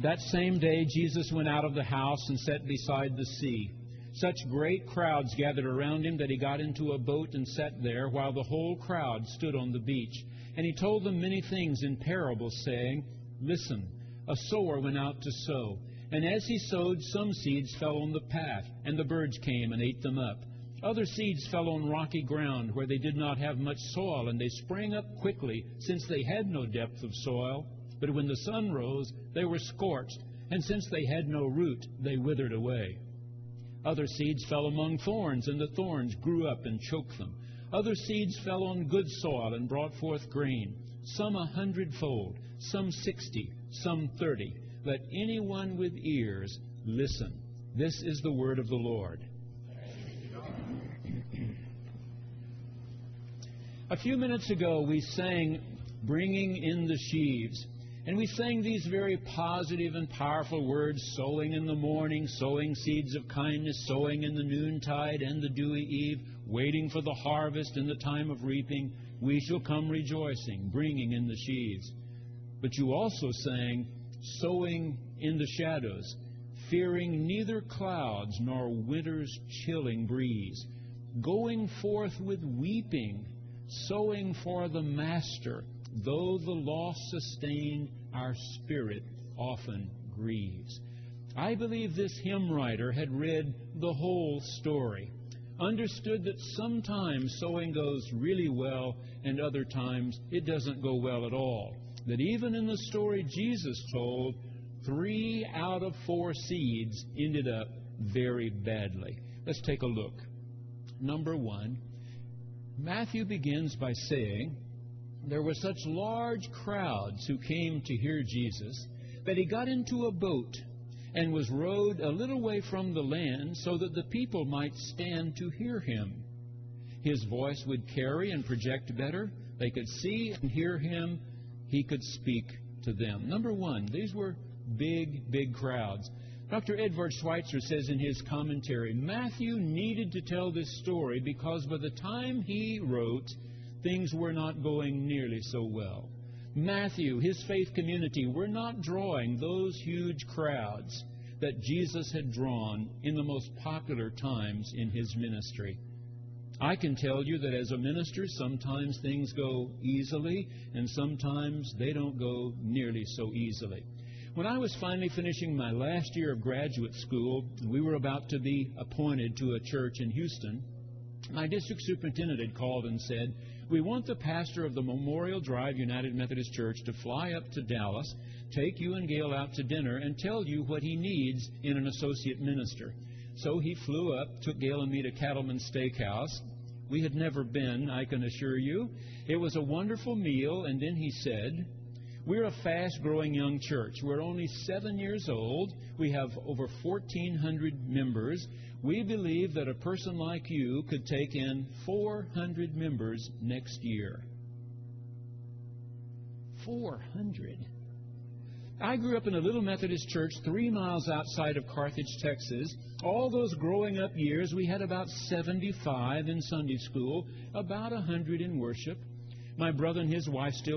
That same day Jesus went out of the house and sat beside the sea. Such great crowds gathered around him that he got into a boat and sat there, while the whole crowd stood on the beach. And he told them many things in parables, saying, Listen, a sower went out to sow. And as he sowed, some seeds fell on the path, and the birds came and ate them up. Other seeds fell on rocky ground, where they did not have much soil, and they sprang up quickly, since they had no depth of soil. But when the sun rose, they were scorched, and since they had no root, they withered away. Other seeds fell among thorns, and the thorns grew up and choked them. Other seeds fell on good soil and brought forth grain, some a hundredfold, some sixty, some thirty. Let anyone with ears listen. This is the word of the Lord. A few minutes ago, we sang Bringing in the Sheaves. And we sang these very positive and powerful words sowing in the morning, sowing seeds of kindness, sowing in the noontide and the dewy eve, waiting for the harvest in the time of reaping. We shall come rejoicing, bringing in the sheaves. But you also sang, sowing in the shadows, fearing neither clouds nor winter's chilling breeze, going forth with weeping, sowing for the Master though the loss sustained, our spirit often grieves. I believe this hymn writer had read the whole story, understood that sometimes sowing goes really well and other times it doesn't go well at all. That even in the story Jesus told, three out of four seeds ended up very badly. Let's take a look. Number one, Matthew begins by saying, there were such large crowds who came to hear Jesus that he got into a boat and was rowed a little way from the land so that the people might stand to hear him. His voice would carry and project better. They could see and hear him. He could speak to them. Number one, these were big, big crowds. Dr. Edward Schweizer says in his commentary Matthew needed to tell this story because by the time he wrote, things were not going nearly so well. Matthew, his faith community, were not drawing those huge crowds that Jesus had drawn in the most popular times in his ministry. I can tell you that as a minister, sometimes things go easily, and sometimes they don't go nearly so easily. When I was finally finishing my last year of graduate school, we were about to be appointed to a church in Houston. My district superintendent had called and said, we want the pastor of the Memorial Drive United Methodist Church to fly up to Dallas, take you and Gail out to dinner, and tell you what he needs in an associate minister. So he flew up, took Gail and me to Cattleman Steakhouse. We had never been, I can assure you. It was a wonderful meal, and then he said, We're a fast growing young church. We're only seven years old. We have over 1,400 members. We believe that a person like you could take in 400 members next year. 400. I grew up in a little Methodist church three miles outside of Carthage, Texas. All those growing up years, we had about 75 in Sunday school, about 100 in worship. My brother and his wife still